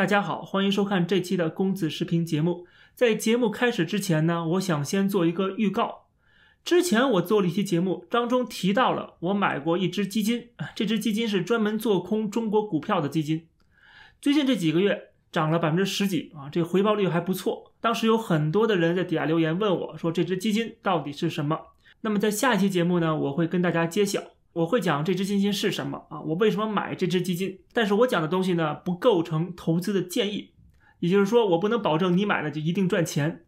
大家好，欢迎收看这期的公子视频节目。在节目开始之前呢，我想先做一个预告。之前我做了一期节目，当中提到了我买过一只基金，这只基金是专门做空中国股票的基金。最近这几个月涨了百分之十几啊，这个回报率还不错。当时有很多的人在底下留言问我说，这只基金到底是什么？那么在下一期节目呢，我会跟大家揭晓。我会讲这只基金是什么啊？我为什么买这只基金？但是我讲的东西呢，不构成投资的建议，也就是说，我不能保证你买了就一定赚钱。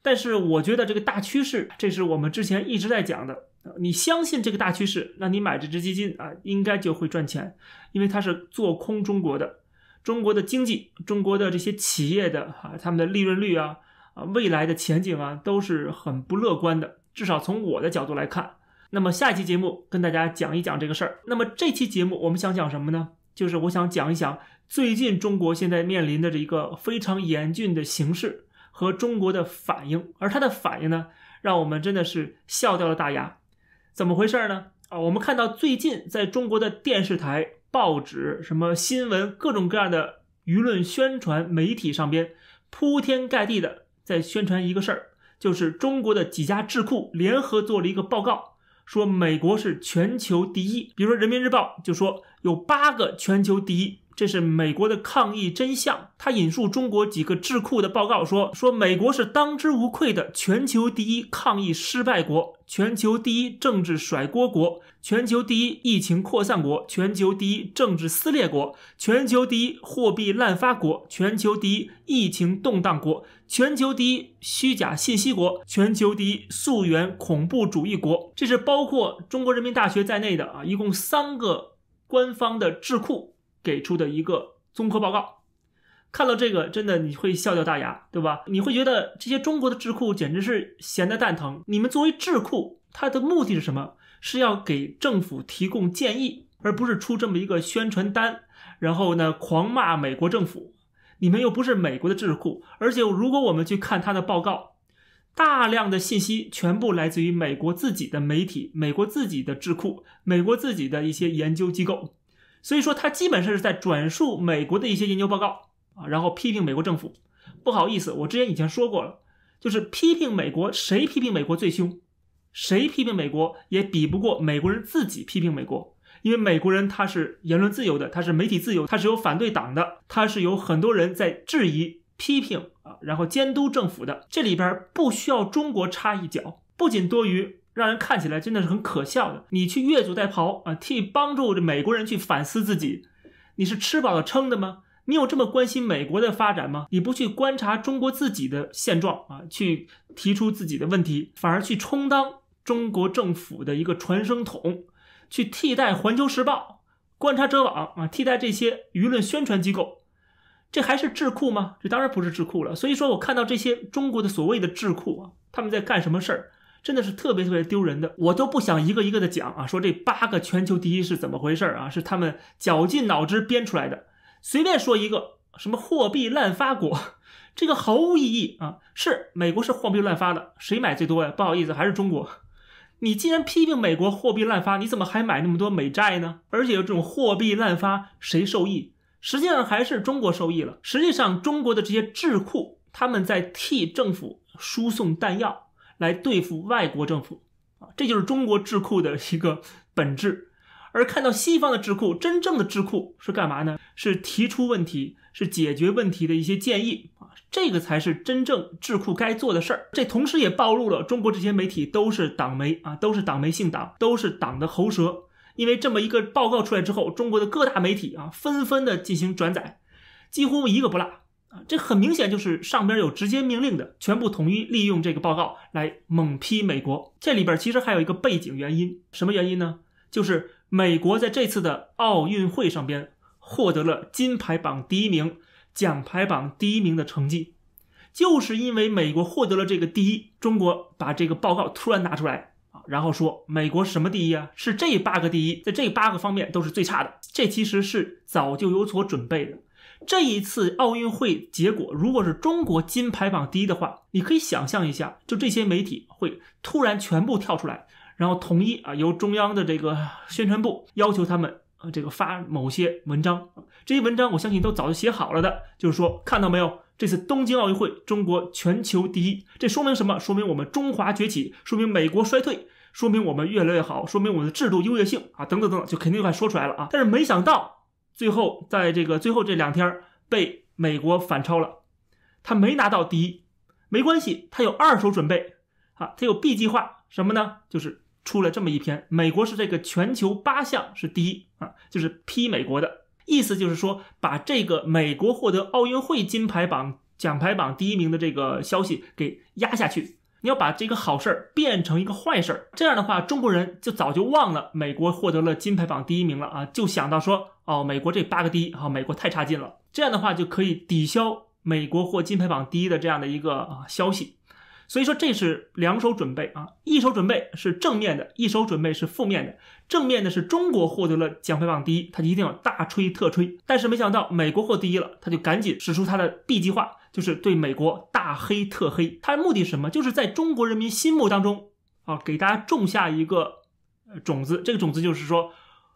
但是我觉得这个大趋势，这是我们之前一直在讲的。你相信这个大趋势，那你买这只基金啊，应该就会赚钱，因为它是做空中国的，中国的经济，中国的这些企业的啊，他们的利润率啊，啊，未来的前景啊，都是很不乐观的。至少从我的角度来看。那么下一期节目跟大家讲一讲这个事儿。那么这期节目我们想讲什么呢？就是我想讲一讲最近中国现在面临的这一个非常严峻的形势和中国的反应，而它的反应呢，让我们真的是笑掉了大牙。怎么回事呢？啊，我们看到最近在中国的电视台、报纸、什么新闻、各种各样的舆论宣传媒体上边，铺天盖地的在宣传一个事儿，就是中国的几家智库联合做了一个报告。说美国是全球第一，比如说《人民日报》就说有八个全球第一，这是美国的抗疫真相。他引述中国几个智库的报告说，说美国是当之无愧的全球第一抗疫失败国，全球第一政治甩锅国，全球第一疫情扩散国，全球第一政治撕裂国，全球第一货币滥发国，全球第一疫情动荡国。全球第一虚假信息国，全球第一溯源恐怖主义国，这是包括中国人民大学在内的啊，一共三个官方的智库给出的一个综合报告。看到这个，真的你会笑掉大牙，对吧？你会觉得这些中国的智库简直是闲的蛋疼。你们作为智库，它的目的是什么？是要给政府提供建议，而不是出这么一个宣传单，然后呢狂骂美国政府。你们又不是美国的智库，而且如果我们去看他的报告，大量的信息全部来自于美国自己的媒体、美国自己的智库、美国自己的一些研究机构，所以说他基本上是在转述美国的一些研究报告啊，然后批评美国政府。不好意思，我之前已经说过了，就是批评美国，谁批评美国最凶，谁批评美国也比不过美国人自己批评美国。因为美国人他是言论自由的，他是媒体自由，他是有反对党的，他是有很多人在质疑、批评啊，然后监督政府的。这里边不需要中国插一脚，不仅多余，让人看起来真的是很可笑的。你去越俎代庖啊，替帮助这美国人去反思自己，你是吃饱了撑的吗？你有这么关心美国的发展吗？你不去观察中国自己的现状啊，去提出自己的问题，反而去充当中国政府的一个传声筒。去替代《环球时报》、观察者网啊，替代这些舆论宣传机构，这还是智库吗？这当然不是智库了。所以说我看到这些中国的所谓的智库啊，他们在干什么事儿，真的是特别特别丢人的。我都不想一个一个的讲啊，说这八个全球第一是怎么回事啊？是他们绞尽脑汁编出来的。随便说一个，什么货币滥发国，这个毫无意义啊。是美国是货币滥发的，谁买最多呀？不好意思，还是中国。你既然批评美国货币滥发，你怎么还买那么多美债呢？而且这种货币滥发，谁受益？实际上还是中国受益了。实际上，中国的这些智库，他们在替政府输送弹药，来对付外国政府啊，这就是中国智库的一个本质。而看到西方的智库，真正的智库是干嘛呢？是提出问题，是解决问题的一些建议啊，这个才是真正智库该做的事儿。这同时也暴露了中国这些媒体都是党媒啊，都是党媒姓党，都是党的喉舌。因为这么一个报告出来之后，中国的各大媒体啊，纷纷的进行转载，几乎一个不落这很明显就是上边有直接命令的，全部统一利用这个报告来猛批美国。这里边其实还有一个背景原因，什么原因呢？就是。美国在这次的奥运会上边获得了金牌榜第一名、奖牌榜第一名的成绩，就是因为美国获得了这个第一，中国把这个报告突然拿出来啊，然后说美国什么第一啊？是这八个第一，在这八个方面都是最差的。这其实是早就有所准备的。这一次奥运会结果，如果是中国金牌榜第一的话，你可以想象一下，就这些媒体会突然全部跳出来。然后统一啊，由中央的这个宣传部要求他们呃这个发某些文章，这些文章我相信都早就写好了的，就是说看到没有，这次东京奥运会中国全球第一，这说明什么？说明我们中华崛起，说明美国衰退，说明我们越来越好，说明我们的制度优越性啊，等等等等，就肯定快说出来了啊。但是没想到最后在这个最后这两天被美国反超了，他没拿到第一，没关系，他有二手准备啊，他有 B 计划，什么呢？就是。出了这么一篇，美国是这个全球八项是第一啊，就是批美国的意思，就是说把这个美国获得奥运会金牌榜奖牌榜第一名的这个消息给压下去。你要把这个好事儿变成一个坏事儿，这样的话中国人就早就忘了美国获得了金牌榜第一名了啊，就想到说哦，美国这八个第一啊，美国太差劲了，这样的话就可以抵消美国获金牌榜第一的这样的一个啊消息。所以说这是两手准备啊，一手准备是正面的，一手准备是负面的。正面的是中国获得了奖牌榜第一，他一定要大吹特吹。但是没想到美国获第一了，他就赶紧使出他的 B 计划，就是对美国大黑特黑。他的目的是什么？就是在中国人民心目当中啊，给大家种下一个种子。这个种子就是说，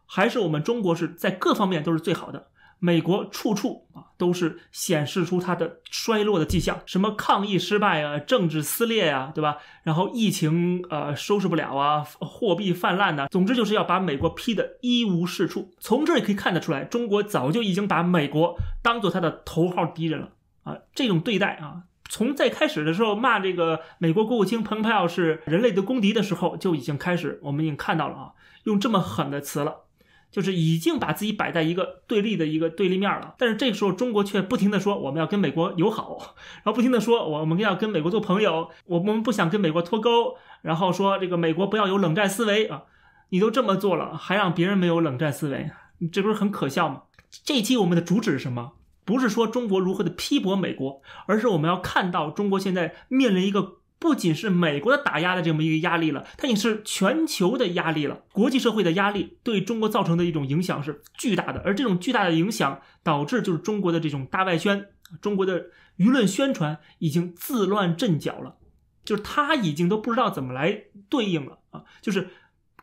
还是我们中国是在各方面都是最好的。美国处处啊都是显示出它的衰落的迹象，什么抗疫失败啊，政治撕裂啊，对吧？然后疫情呃收拾不了啊，货币泛滥呐，总之就是要把美国批的一无是处。从这也可以看得出来，中国早就已经把美国当做他的头号敌人了啊！这种对待啊，从在开始的时候骂这个美国国务卿蓬佩奥是人类的公敌的时候就已经开始，我们已经看到了啊，用这么狠的词了。就是已经把自己摆在一个对立的一个对立面了，但是这个时候中国却不停的说我们要跟美国友好，然后不停的说我们要跟美国做朋友，我们不想跟美国脱钩，然后说这个美国不要有冷战思维啊，你都这么做了，还让别人没有冷战思维，你这不是很可笑吗？这一期我们的主旨是什么？不是说中国如何的批驳美国，而是我们要看到中国现在面临一个。不仅是美国的打压的这么一个压力了，它也是全球的压力了。国际社会的压力对中国造成的一种影响是巨大的，而这种巨大的影响导致就是中国的这种大外宣，中国的舆论宣传已经自乱阵脚了，就是他已经都不知道怎么来对应了啊，就是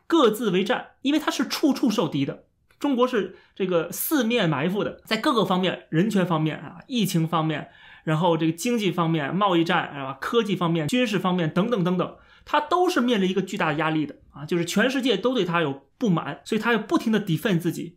各自为战，因为他是处处受敌的。中国是这个四面埋伏的，在各个方面，人权方面啊，疫情方面。然后这个经济方面、贸易战啊、科技方面、军事方面等等等等，他都是面临一个巨大的压力的啊，就是全世界都对他有不满，所以他要不停的 defend 自己，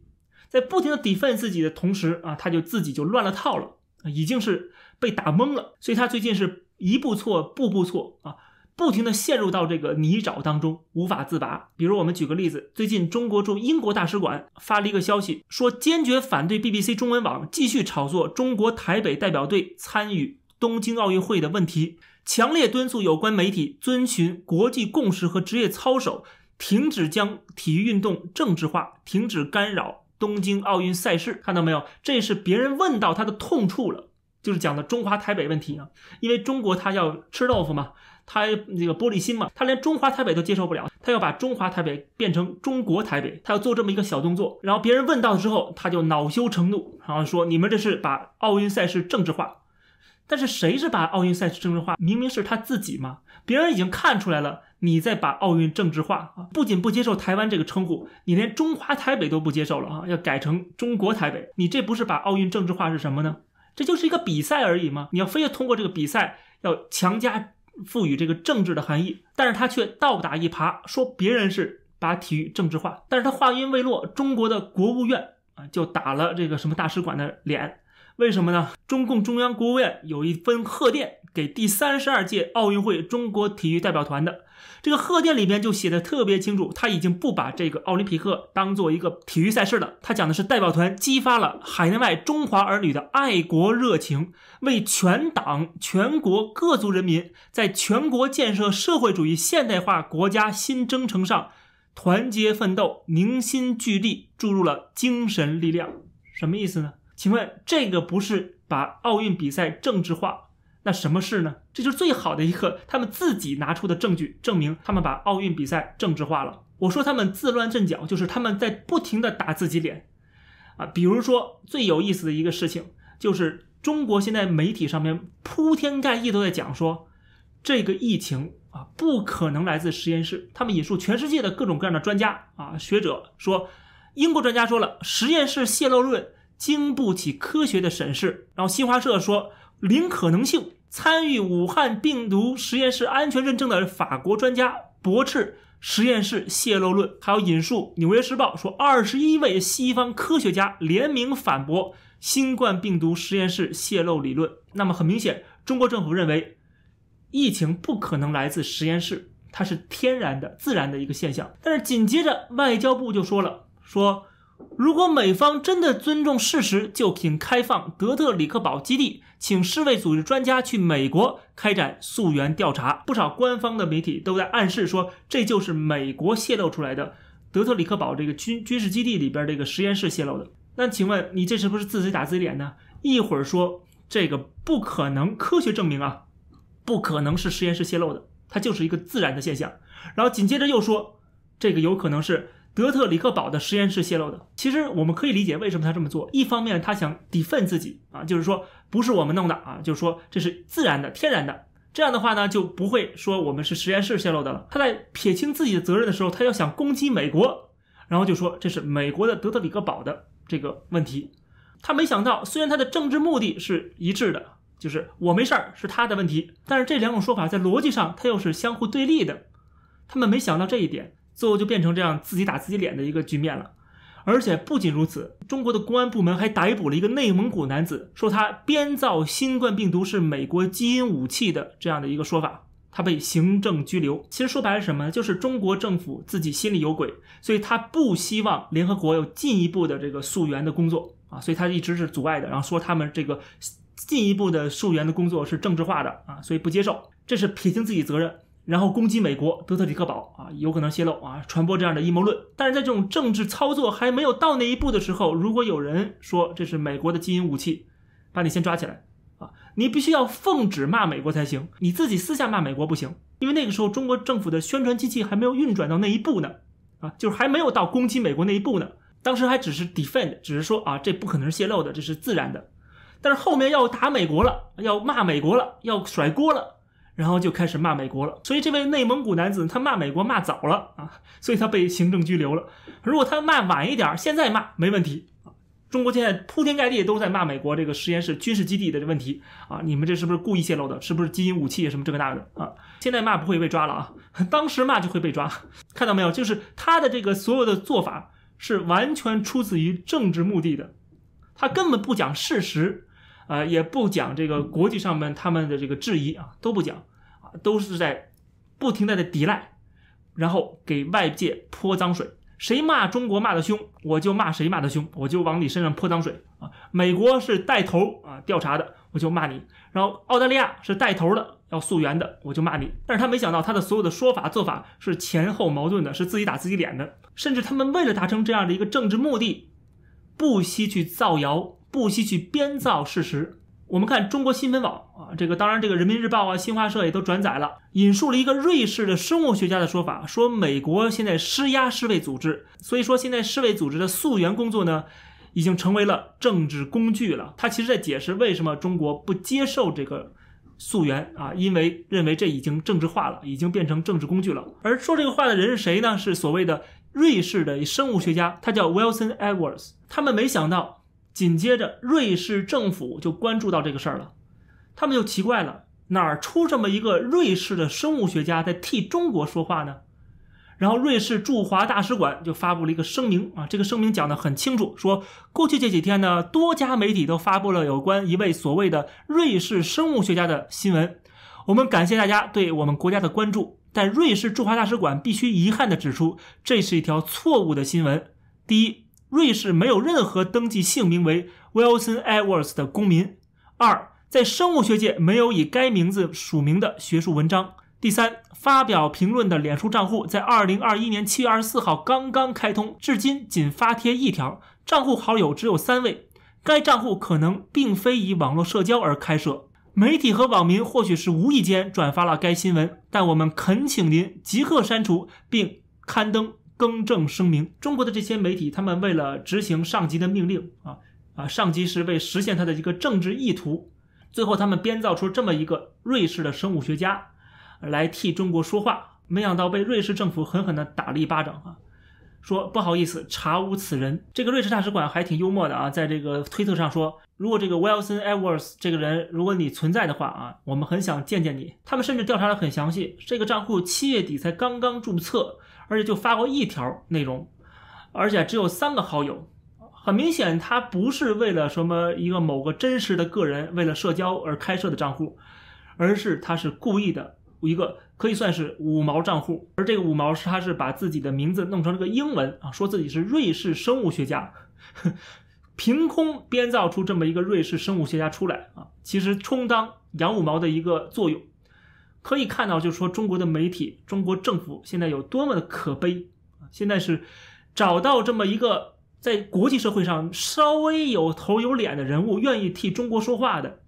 在不停的 defend 自己的同时啊，他就自己就乱了套了，已经是被打懵了，所以他最近是一步错步步错啊。不停地陷入到这个泥沼当中，无法自拔。比如，我们举个例子，最近中国驻英国大使馆发了一个消息，说坚决反对 BBC 中文网继续炒作中国台北代表队参与东京奥运会的问题，强烈敦促有关媒体遵循国际共识和职业操守，停止将体育运动政治化，停止干扰东京奥运赛事。看到没有？这是别人问到他的痛处了，就是讲的中华台北问题啊，因为中国他要吃豆腐嘛。他那个玻璃心嘛，他连中华台北都接受不了，他要把中华台北变成中国台北，他要做这么一个小动作。然后别人问到之后，他就恼羞成怒，然后说：“你们这是把奥运赛事政治化。”但是谁是把奥运赛事政治化？明明是他自己嘛！别人已经看出来了，你在把奥运政治化啊！不仅不接受台湾这个称呼，你连中华台北都不接受了啊！要改成中国台北，你这不是把奥运政治化是什么呢？这就是一个比赛而已嘛！你要非要通过这个比赛要强加。赋予这个政治的含义，但是他却倒打一耙，说别人是把体育政治化。但是他话音未落，中国的国务院啊就打了这个什么大使馆的脸。为什么呢？中共中央国务院有一封贺电给第三十二届奥运会中国体育代表团的，这个贺电里边就写的特别清楚，他已经不把这个奥林匹克当做一个体育赛事了，他讲的是代表团激发了海内外中华儿女的爱国热情，为全党全国各族人民在全国建设社会主义现代化国家新征程上团结奋斗、凝心聚力注入了精神力量。什么意思呢？请问这个不是把奥运比赛政治化，那什么是呢？这就是最好的一个他们自己拿出的证据，证明他们把奥运比赛政治化了。我说他们自乱阵脚，就是他们在不停的打自己脸啊。比如说最有意思的一个事情，就是中国现在媒体上面铺天盖地都在讲说，这个疫情啊不可能来自实验室。他们引述全世界的各种各样的专家啊学者说。英国专家说了，实验室泄露论经不起科学的审视。然后新华社说零可能性。参与武汉病毒实验室安全认证的法国专家驳斥实验室泄露论，还有引述《纽约时报》说，二十一位西方科学家联名反驳新冠病毒实验室泄露理论。那么很明显，中国政府认为疫情不可能来自实验室，它是天然的、自然的一个现象。但是紧接着外交部就说了，说。如果美方真的尊重事实，就请开放德特里克堡基地，请世卫组织专家去美国开展溯源调查。不少官方的媒体都在暗示说，这就是美国泄露出来的德特里克堡这个军军事基地里边这个实验室泄露的。那请问你这是不是自己打自己脸呢？一会儿说这个不可能，科学证明啊，不可能是实验室泄露的，它就是一个自然的现象。然后紧接着又说，这个有可能是。德特里克堡的实验室泄露的，其实我们可以理解为什么他这么做。一方面，他想 defend 自己啊，就是说不是我们弄的啊，就是说这是自然的、天然的。这样的话呢，就不会说我们是实验室泄露的了。他在撇清自己的责任的时候，他要想攻击美国，然后就说这是美国的德特里克堡的这个问题。他没想到，虽然他的政治目的是一致的，就是我没事儿是他的问题，但是这两种说法在逻辑上他又是相互对立的。他们没想到这一点。最后就变成这样自己打自己脸的一个局面了，而且不仅如此，中国的公安部门还逮捕了一个内蒙古男子，说他编造新冠病毒是美国基因武器的这样的一个说法，他被行政拘留。其实说白了什么呢？就是中国政府自己心里有鬼，所以他不希望联合国有进一步的这个溯源的工作啊，所以他一直是阻碍的，然后说他们这个进一步的溯源的工作是政治化的啊，所以不接受，这是撇清自己责任。然后攻击美国德特里克堡啊，有可能泄露啊，传播这样的阴谋论。但是在这种政治操作还没有到那一步的时候，如果有人说这是美国的基因武器，把你先抓起来啊，你必须要奉旨骂美国才行，你自己私下骂美国不行，因为那个时候中国政府的宣传机器还没有运转到那一步呢，啊，就是还没有到攻击美国那一步呢。当时还只是 defend，只是说啊，这不可能是泄露的，这是自然的。但是后面要打美国了，要骂美国了，要甩锅了。然后就开始骂美国了，所以这位内蒙古男子他骂美国骂早了啊，所以他被行政拘留了。如果他骂晚一点，现在骂没问题啊。中国现在铺天盖地都在骂美国这个实验室军事基地的问题啊，你们这是不是故意泄露的？是不是基因武器什么这个那个的啊？现在骂不会被抓了啊，当时骂就会被抓。看到没有？就是他的这个所有的做法是完全出自于政治目的的，他根本不讲事实。啊，也不讲这个国际上面他们的这个质疑啊，都不讲啊，都是在不停的在抵赖，然后给外界泼脏水。谁骂中国骂的凶，我就骂谁骂的凶，我就往你身上泼脏水啊。美国是带头啊调查的，我就骂你；然后澳大利亚是带头的要溯源的，我就骂你。但是他没想到他的所有的说法做法是前后矛盾的，是自己打自己脸的。甚至他们为了达成这样的一个政治目的，不惜去造谣。不惜去编造事实。我们看中国新闻网啊，这个当然，这个人民日报啊、新华社也都转载了，引述了一个瑞士的生物学家的说法，说美国现在施压世卫组织，所以说现在世卫组织的溯源工作呢，已经成为了政治工具了。他其实在解释为什么中国不接受这个溯源啊，因为认为这已经政治化了，已经变成政治工具了。而说这个话的人是谁呢？是所谓的瑞士的生物学家，他叫 Wilson Edwards。他们没想到。紧接着，瑞士政府就关注到这个事儿了，他们就奇怪了，哪儿出这么一个瑞士的生物学家在替中国说话呢？然后，瑞士驻华大使馆就发布了一个声明啊，这个声明讲得很清楚，说过去这几天呢，多家媒体都发布了有关一位所谓的瑞士生物学家的新闻，我们感谢大家对我们国家的关注，但瑞士驻华大使馆必须遗憾地指出，这是一条错误的新闻。第一。瑞士没有任何登记姓名为 Wilson Edwards 的公民。二，在生物学界没有以该名字署名的学术文章。第三，发表评论的脸书账户在二零二一年七月二十四号刚刚开通，至今仅发帖一条，账户好友只有三位。该账户可能并非以网络社交而开设。媒体和网民或许是无意间转发了该新闻，但我们恳请您即刻删除并刊登。更正声明：中国的这些媒体，他们为了执行上级的命令啊啊，上级是为实现他的一个政治意图，最后他们编造出这么一个瑞士的生物学家来替中国说话，没想到被瑞士政府狠狠地打了一巴掌啊！说不好意思，查无此人。这个瑞士大使馆还挺幽默的啊，在这个推特上说，如果这个 Wilson Edwards 这个人，如果你存在的话啊，我们很想见见你。他们甚至调查的很详细，这个账户七月底才刚刚注册，而且就发过一条内容，而且只有三个好友。很明显，他不是为了什么一个某个真实的个人为了社交而开设的账户，而是他是故意的一个可以算是五毛账户。而这个五毛是他是把自己的名字弄成了个英文啊，说自己是瑞士生物学家，凭空编造出这么一个瑞士生物学家出来啊，其实充当养五毛的一个作用。可以看到，就是说中国的媒体、中国政府现在有多么的可悲啊！现在是找到这么一个。在国际社会上稍微有头有脸的人物，愿意替中国说话的，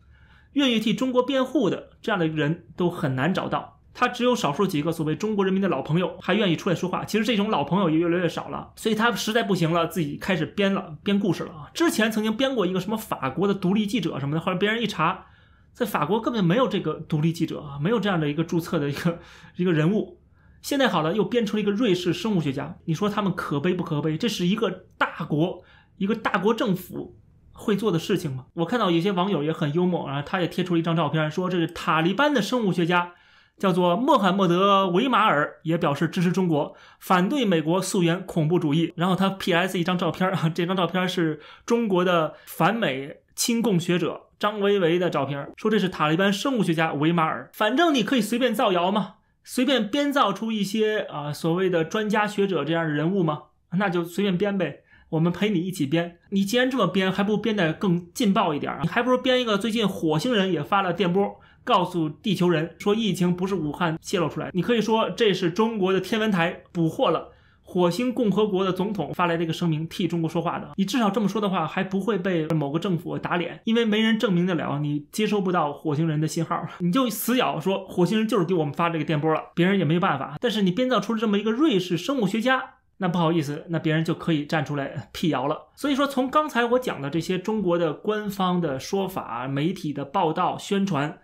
愿意替中国辩护的这样的人都很难找到。他只有少数几个所谓中国人民的老朋友还愿意出来说话。其实这种老朋友也越来越少了，所以他实在不行了，自己开始编了编故事了啊。之前曾经编过一个什么法国的独立记者什么的，后来别人一查，在法国根本没有这个独立记者啊，没有这样的一个注册的一个一个人物。现在好了，又编出了一个瑞士生物学家，你说他们可悲不可悲？这是一个大国，一个大国政府会做的事情吗？我看到有些网友也很幽默啊，他也贴出了一张照片，说这是塔利班的生物学家，叫做穆罕默德·维马尔，也表示支持中国，反对美国溯源恐怖主义。然后他 P.S. 一张照片啊，这张照片是中国的反美亲共学者张维维的照片，说这是塔利班生物学家维马尔。反正你可以随便造谣嘛。随便编造出一些啊所谓的专家学者这样的人物吗？那就随便编呗，我们陪你一起编。你既然这么编，还不如编得更劲爆一点你还不如编一个最近火星人也发了电波，告诉地球人说疫情不是武汉泄露出来。你可以说这是中国的天文台捕获了。火星共和国的总统发来这个声明，替中国说话的。你至少这么说的话，还不会被某个政府打脸，因为没人证明得了你接收不到火星人的信号，你就死咬说火星人就是给我们发这个电波了，别人也没有办法。但是你编造出了这么一个瑞士生物学家，那不好意思，那别人就可以站出来 辟谣了。所以说，从刚才我讲的这些中国的官方的说法、媒体的报道、宣传。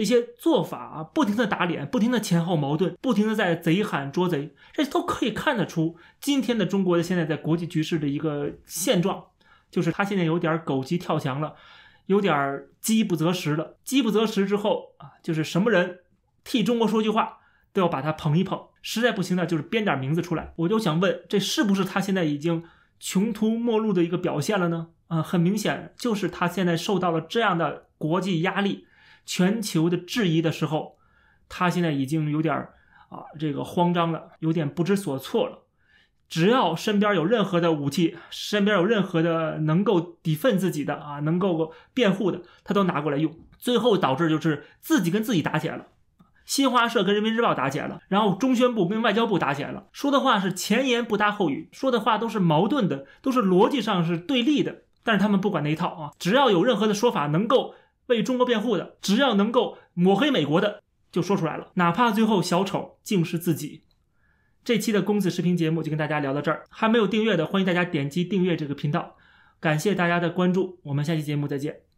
这些做法啊，不停的打脸，不停的前后矛盾，不停的在贼喊捉贼，这都可以看得出今天的中国的现在在国际局势的一个现状，就是他现在有点狗急跳墙了，有点饥不择食了。饥不择食之后啊，就是什么人替中国说句话都要把他捧一捧，实在不行呢，就是编点名字出来。我就想问，这是不是他现在已经穷途末路的一个表现了呢？啊，很明显就是他现在受到了这样的国际压力。全球的质疑的时候，他现在已经有点啊，这个慌张了，有点不知所措了。只要身边有任何的武器，身边有任何的能够抵奋自己的啊，能够辩护的，他都拿过来用。最后导致就是自己跟自己打起来了，新华社跟人民日报打起来了，然后中宣部跟外交部打起来了，说的话是前言不搭后语，说的话都是矛盾的，都是逻辑上是对立的。但是他们不管那一套啊，只要有任何的说法能够。为中国辩护的，只要能够抹黑美国的，就说出来了，哪怕最后小丑竟是自己。这期的公子视频节目就跟大家聊到这儿，还没有订阅的，欢迎大家点击订阅这个频道。感谢大家的关注，我们下期节目再见。